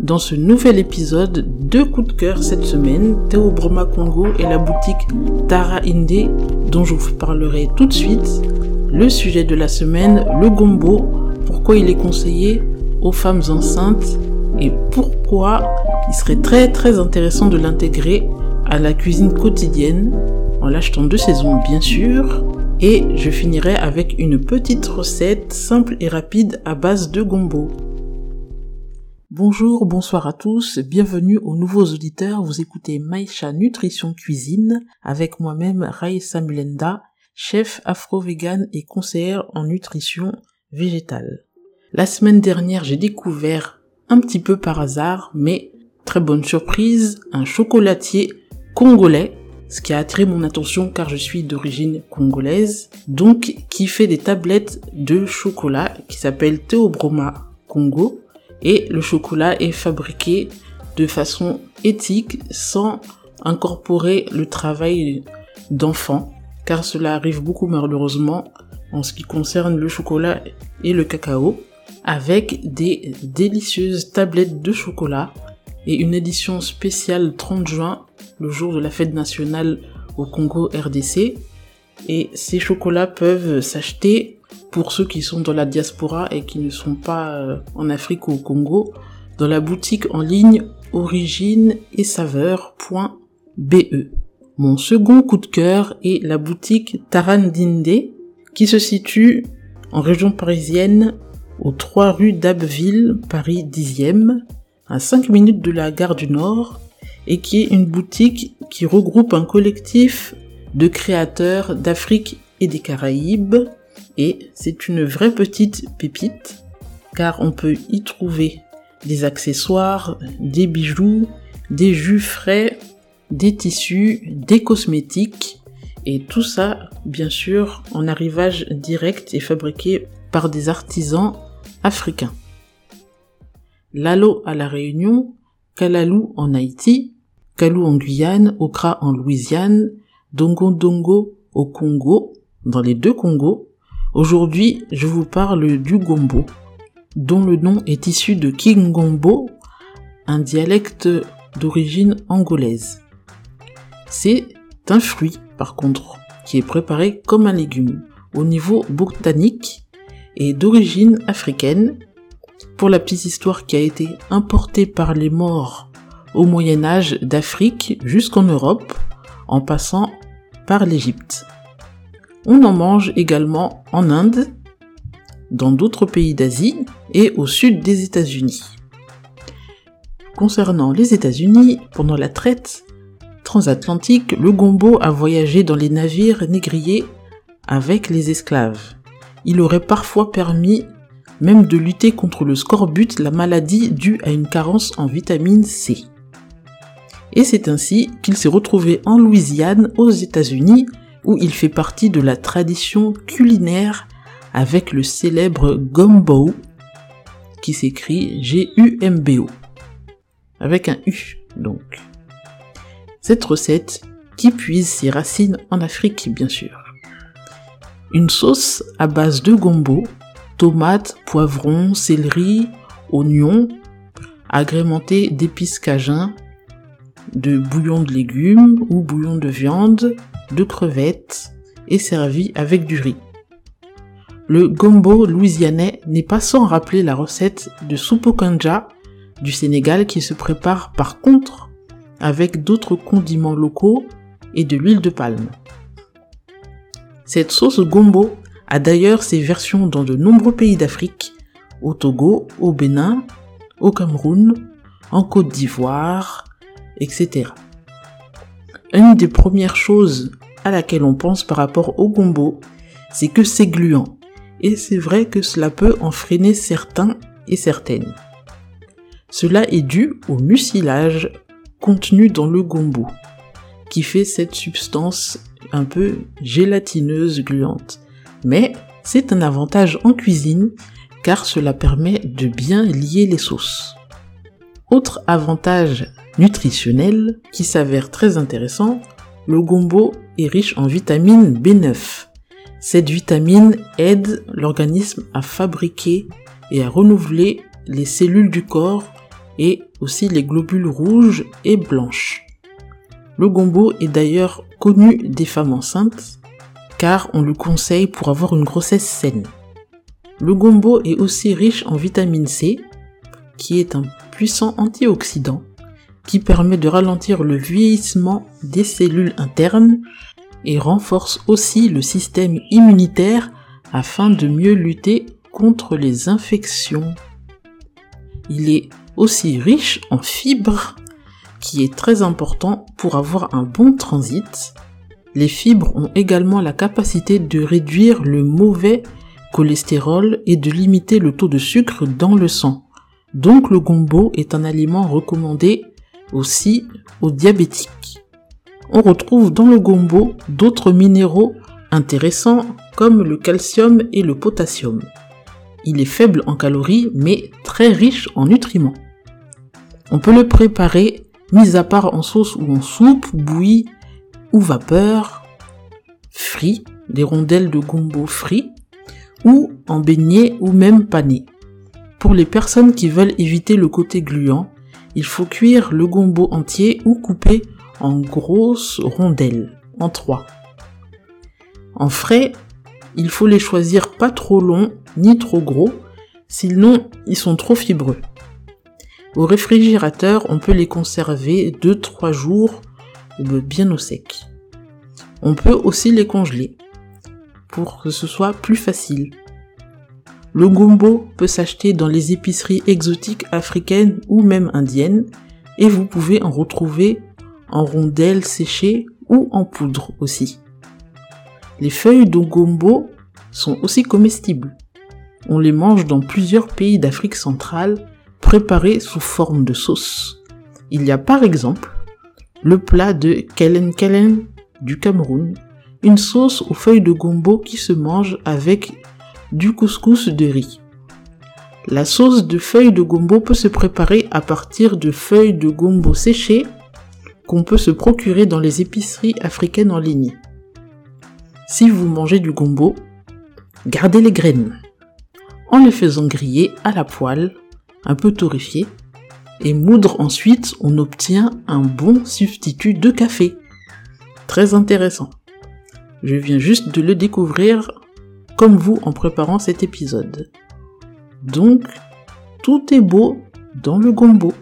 Dans ce nouvel épisode, deux coups de cœur cette semaine, Théo Broma Congo et la boutique Tara Inde, dont je vous parlerai tout de suite. Le sujet de la semaine, le gombo, pourquoi il est conseillé aux femmes enceintes et pourquoi il serait très très intéressant de l'intégrer à la cuisine quotidienne en l'achetant de saison bien sûr. Et je finirai avec une petite recette simple et rapide à base de gombo. Bonjour, bonsoir à tous, bienvenue aux nouveaux auditeurs. Vous écoutez Maïcha Nutrition Cuisine avec moi-même Raïssa Mulenda, chef afro-vegan et conseillère en nutrition végétale. La semaine dernière, j'ai découvert un petit peu par hasard, mais très bonne surprise, un chocolatier congolais, ce qui a attiré mon attention car je suis d'origine congolaise, donc qui fait des tablettes de chocolat qui s'appelle Théobroma Congo et le chocolat est fabriqué de façon éthique sans incorporer le travail d'enfants car cela arrive beaucoup malheureusement en ce qui concerne le chocolat et le cacao avec des délicieuses tablettes de chocolat et une édition spéciale 30 juin, le jour de la fête nationale au Congo RDC. Et ces chocolats peuvent s'acheter pour ceux qui sont dans la diaspora et qui ne sont pas euh, en Afrique ou au Congo, dans la boutique en ligne origine et saveur.be. Mon second coup de cœur est la boutique Tarandinde qui se situe en région parisienne aux 3 rue d'Abbeville, Paris 10e, à 5 minutes de la gare du Nord, et qui est une boutique qui regroupe un collectif de créateurs d'Afrique et des Caraïbes, et c'est une vraie petite pépite, car on peut y trouver des accessoires, des bijoux, des jus frais, des tissus, des cosmétiques, et tout ça, bien sûr, en arrivage direct et fabriqué par des artisans africains. Lalo à la Réunion, Kalalou en Haïti, Kalou en Guyane, Okra en Louisiane, Dongo Dongo au Congo, dans les deux Congos. Aujourd'hui, je vous parle du gombo, dont le nom est issu de Kingombo, un dialecte d'origine angolaise. C'est un fruit, par contre, qui est préparé comme un légume. Au niveau botanique, et d'origine africaine, pour la petite histoire qui a été importée par les morts au Moyen Âge d'Afrique jusqu'en Europe, en passant par l'Égypte. On en mange également en Inde, dans d'autres pays d'Asie et au sud des États-Unis. Concernant les États-Unis, pendant la traite transatlantique, le gombo a voyagé dans les navires négriers avec les esclaves il aurait parfois permis même de lutter contre le scorbut, la maladie due à une carence en vitamine C. Et c'est ainsi qu'il s'est retrouvé en Louisiane, aux États-Unis, où il fait partie de la tradition culinaire avec le célèbre gumbo, qui s'écrit G-U-M-B-O, avec un U donc. Cette recette qui puise ses racines en Afrique, bien sûr. Une sauce à base de gombo, tomates, poivrons, céleri, oignons, agrémentée d'épices cajun, de bouillon de légumes ou bouillon de viande, de crevettes et servi avec du riz. Le gombo louisianais n'est pas sans rappeler la recette de soupe kanja du Sénégal qui se prépare par contre avec d'autres condiments locaux et de l'huile de palme. Cette sauce gombo a d'ailleurs ses versions dans de nombreux pays d'Afrique, au Togo, au Bénin, au Cameroun, en Côte d'Ivoire, etc. Une des premières choses à laquelle on pense par rapport au gombo, c'est que c'est gluant. Et c'est vrai que cela peut en freiner certains et certaines. Cela est dû au mucilage contenu dans le gombo, qui fait cette substance un peu gélatineuse gluante. Mais c'est un avantage en cuisine car cela permet de bien lier les sauces. Autre avantage nutritionnel qui s'avère très intéressant, le gombo est riche en vitamine B9. Cette vitamine aide l'organisme à fabriquer et à renouveler les cellules du corps et aussi les globules rouges et blanches. Le gombo est d'ailleurs connu des femmes enceintes car on le conseille pour avoir une grossesse saine. Le gombo est aussi riche en vitamine C qui est un puissant antioxydant qui permet de ralentir le vieillissement des cellules internes et renforce aussi le système immunitaire afin de mieux lutter contre les infections. Il est aussi riche en fibres qui est très important pour avoir un bon transit. Les fibres ont également la capacité de réduire le mauvais cholestérol et de limiter le taux de sucre dans le sang. Donc le gombo est un aliment recommandé aussi aux diabétiques. On retrouve dans le gombo d'autres minéraux intéressants comme le calcium et le potassium. Il est faible en calories mais très riche en nutriments. On peut le préparer mis à part en sauce ou en soupe, bouillie ou vapeur, frit, des rondelles de gombo frit, ou en beignet ou même pané. Pour les personnes qui veulent éviter le côté gluant, il faut cuire le gombo entier ou couper en grosses rondelles, en trois. En frais, il faut les choisir pas trop longs ni trop gros, sinon ils sont trop fibreux. Au réfrigérateur, on peut les conserver 2-3 jours bien au sec. On peut aussi les congeler pour que ce soit plus facile. Le gombo peut s'acheter dans les épiceries exotiques africaines ou même indiennes et vous pouvez en retrouver en rondelles séchées ou en poudre aussi. Les feuilles de gombo sont aussi comestibles. On les mange dans plusieurs pays d'Afrique centrale préparés sous forme de sauce. Il y a par exemple le plat de Kellen Kellen du Cameroun, une sauce aux feuilles de gombo qui se mange avec du couscous de riz. La sauce de feuilles de gombo peut se préparer à partir de feuilles de gombo séchées qu'on peut se procurer dans les épiceries africaines en ligne. Si vous mangez du gombo, gardez les graines en les faisant griller à la poêle un peu torréfié, et moudre ensuite, on obtient un bon substitut de café. Très intéressant. Je viens juste de le découvrir comme vous en préparant cet épisode. Donc, tout est beau dans le gombo.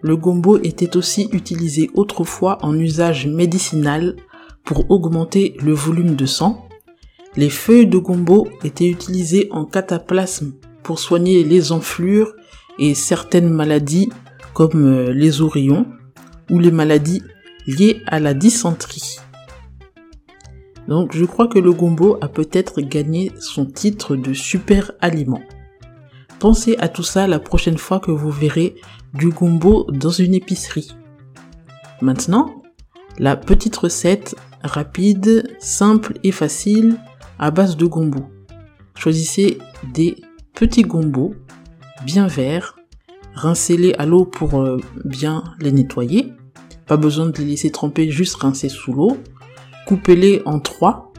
Le gombo était aussi utilisé autrefois en usage médicinal pour augmenter le volume de sang. Les feuilles de gombo étaient utilisées en cataplasme pour soigner les enflures et certaines maladies comme euh, les ourillons ou les maladies liées à la dysenterie. Donc je crois que le gombo a peut-être gagné son titre de super aliment. Pensez à tout ça la prochaine fois que vous verrez du gombo dans une épicerie. Maintenant, la petite recette rapide, simple et facile à base de gombo. Choisissez des petits gombos bien verts, rincez-les à l'eau pour euh, bien les nettoyer. Pas besoin de les laisser tremper, juste rincer sous l'eau. Coupez-les en trois.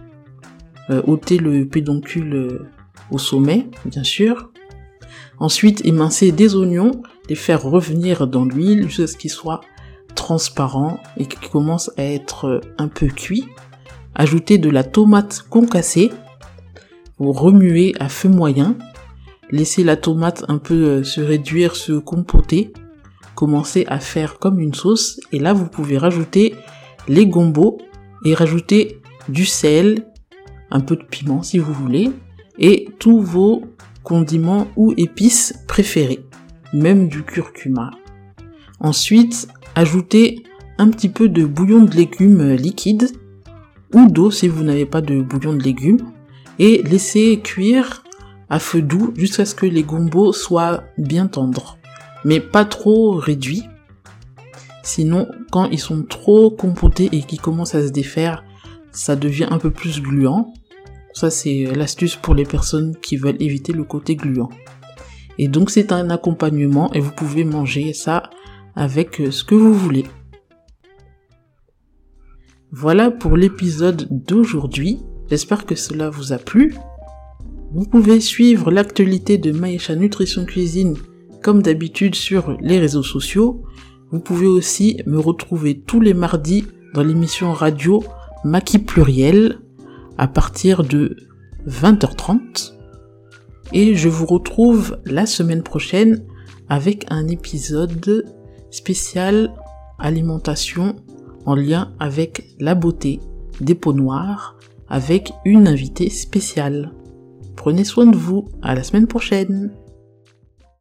Euh, ôtez le pédoncule euh, au sommet, bien sûr. Ensuite, émincez des oignons, les faire revenir dans l'huile jusqu'à ce qu'ils soient transparents et qu'ils commencent à être un peu cuits. Ajoutez de la tomate concassée. Vous remuez à feu moyen Laissez la tomate un peu euh, se réduire, se compoter. Commencez à faire comme une sauce. Et là, vous pouvez rajouter les gombos et rajouter du sel, un peu de piment si vous voulez, et tous vos condiments ou épices préférés, même du curcuma. Ensuite, ajoutez un petit peu de bouillon de légumes liquide ou d'eau si vous n'avez pas de bouillon de légumes et laissez cuire à feu doux jusqu'à ce que les gombos soient bien tendres, mais pas trop réduits. Sinon, quand ils sont trop compotés et qu'ils commencent à se défaire, ça devient un peu plus gluant. Ça, c'est l'astuce pour les personnes qui veulent éviter le côté gluant. Et donc, c'est un accompagnement et vous pouvez manger ça avec ce que vous voulez. Voilà pour l'épisode d'aujourd'hui. J'espère que cela vous a plu. Vous pouvez suivre l'actualité de Maïcha Nutrition Cuisine comme d'habitude sur les réseaux sociaux. Vous pouvez aussi me retrouver tous les mardis dans l'émission radio Maki Pluriel à partir de 20h30. Et je vous retrouve la semaine prochaine avec un épisode spécial alimentation en lien avec la beauté des peaux noires avec une invitée spéciale. Prenez soin de vous, à la semaine prochaine